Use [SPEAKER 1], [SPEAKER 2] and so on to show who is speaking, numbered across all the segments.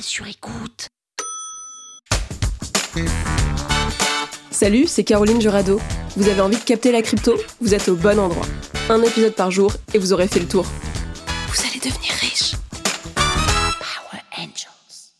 [SPEAKER 1] Sur écoute.
[SPEAKER 2] Salut, c'est Caroline Jurado. Vous avez envie de capter la crypto? Vous êtes au bon endroit. Un épisode par jour et vous aurez fait le tour.
[SPEAKER 1] Vous allez devenir riche. Power Angels.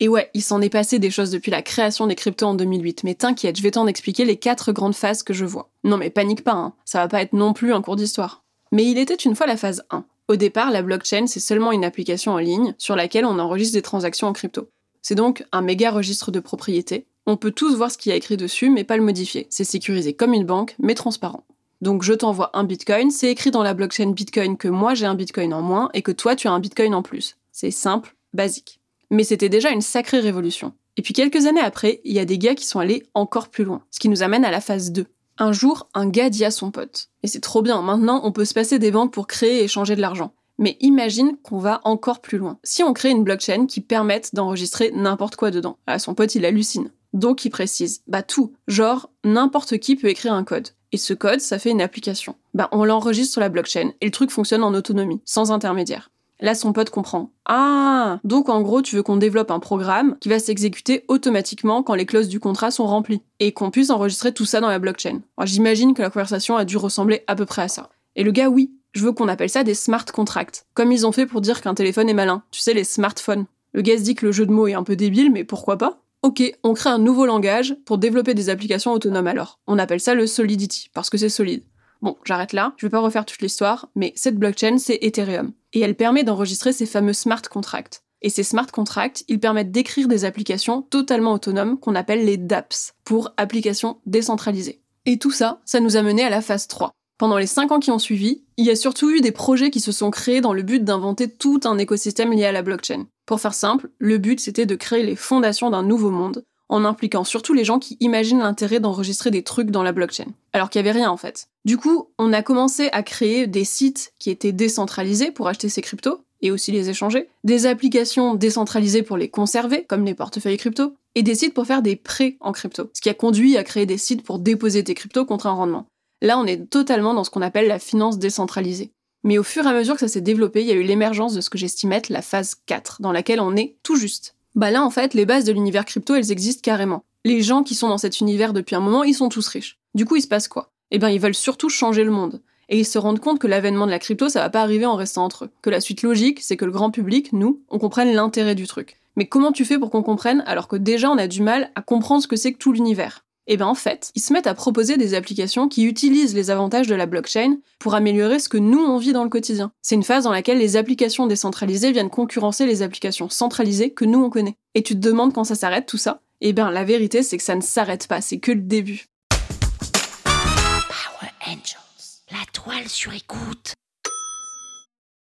[SPEAKER 2] Et ouais, il s'en est passé des choses depuis la création des cryptos en 2008, mais t'inquiète, je vais t'en expliquer les quatre grandes phases que je vois. Non mais panique pas, hein. ça va pas être non plus un cours d'histoire. Mais il était une fois la phase 1. Au départ, la blockchain, c'est seulement une application en ligne sur laquelle on enregistre des transactions en crypto. C'est donc un méga registre de propriété. On peut tous voir ce qu'il y a écrit dessus, mais pas le modifier. C'est sécurisé comme une banque, mais transparent. Donc je t'envoie un bitcoin, c'est écrit dans la blockchain bitcoin que moi j'ai un bitcoin en moins et que toi tu as un bitcoin en plus. C'est simple, basique. Mais c'était déjà une sacrée révolution. Et puis quelques années après, il y a des gars qui sont allés encore plus loin, ce qui nous amène à la phase 2. Un jour, un gars dit à son pote Et c'est trop bien, maintenant on peut se passer des banques pour créer et échanger de l'argent. Mais imagine qu'on va encore plus loin. Si on crée une blockchain qui permette d'enregistrer n'importe quoi dedans. Ah, son pote, il hallucine. Donc il précise, bah tout, genre n'importe qui peut écrire un code. Et ce code, ça fait une application. Bah on l'enregistre sur la blockchain et le truc fonctionne en autonomie, sans intermédiaire. Là, son pote comprend. Ah, donc en gros, tu veux qu'on développe un programme qui va s'exécuter automatiquement quand les clauses du contrat sont remplies et qu'on puisse enregistrer tout ça dans la blockchain. J'imagine que la conversation a dû ressembler à peu près à ça. Et le gars, oui, je veux qu'on appelle ça des smart contracts, comme ils ont fait pour dire qu'un téléphone est malin. Tu sais, les smartphones. Le gars se dit que le jeu de mots est un peu débile, mais pourquoi pas? Ok, on crée un nouveau langage pour développer des applications autonomes alors. On appelle ça le Solidity, parce que c'est solide. Bon, j'arrête là, je vais pas refaire toute l'histoire, mais cette blockchain, c'est Ethereum. Et elle permet d'enregistrer ces fameux smart contracts. Et ces smart contracts, ils permettent d'écrire des applications totalement autonomes qu'on appelle les dApps, pour applications décentralisées. Et tout ça, ça nous a mené à la phase 3. Pendant les 5 ans qui ont suivi, il y a surtout eu des projets qui se sont créés dans le but d'inventer tout un écosystème lié à la blockchain. Pour faire simple, le but c'était de créer les fondations d'un nouveau monde, en impliquant surtout les gens qui imaginent l'intérêt d'enregistrer des trucs dans la blockchain. Alors qu'il n'y avait rien en fait. Du coup, on a commencé à créer des sites qui étaient décentralisés pour acheter ces cryptos et aussi les échanger, des applications décentralisées pour les conserver, comme les portefeuilles crypto, et des sites pour faire des prêts en crypto, ce qui a conduit à créer des sites pour déposer tes cryptos contre un rendement. Là, on est totalement dans ce qu'on appelle la finance décentralisée. Mais au fur et à mesure que ça s'est développé, il y a eu l'émergence de ce que j'estime être la phase 4, dans laquelle on est tout juste. Bah là, en fait, les bases de l'univers crypto, elles existent carrément. Les gens qui sont dans cet univers depuis un moment, ils sont tous riches. Du coup, il se passe quoi? Eh bien, ils veulent surtout changer le monde. Et ils se rendent compte que l'avènement de la crypto, ça va pas arriver en restant entre eux. Que la suite logique, c'est que le grand public, nous, on comprenne l'intérêt du truc. Mais comment tu fais pour qu'on comprenne alors que déjà on a du mal à comprendre ce que c'est que tout l'univers? Et bien en fait, ils se mettent à proposer des applications qui utilisent les avantages de la blockchain pour améliorer ce que nous on vit dans le quotidien. C'est une phase dans laquelle les applications décentralisées viennent concurrencer les applications centralisées que nous on connaît. Et tu te demandes quand ça s'arrête tout ça? Eh bien la vérité c'est que ça ne s'arrête pas, c'est que le début.
[SPEAKER 1] Power Angels. La toile sur écoute.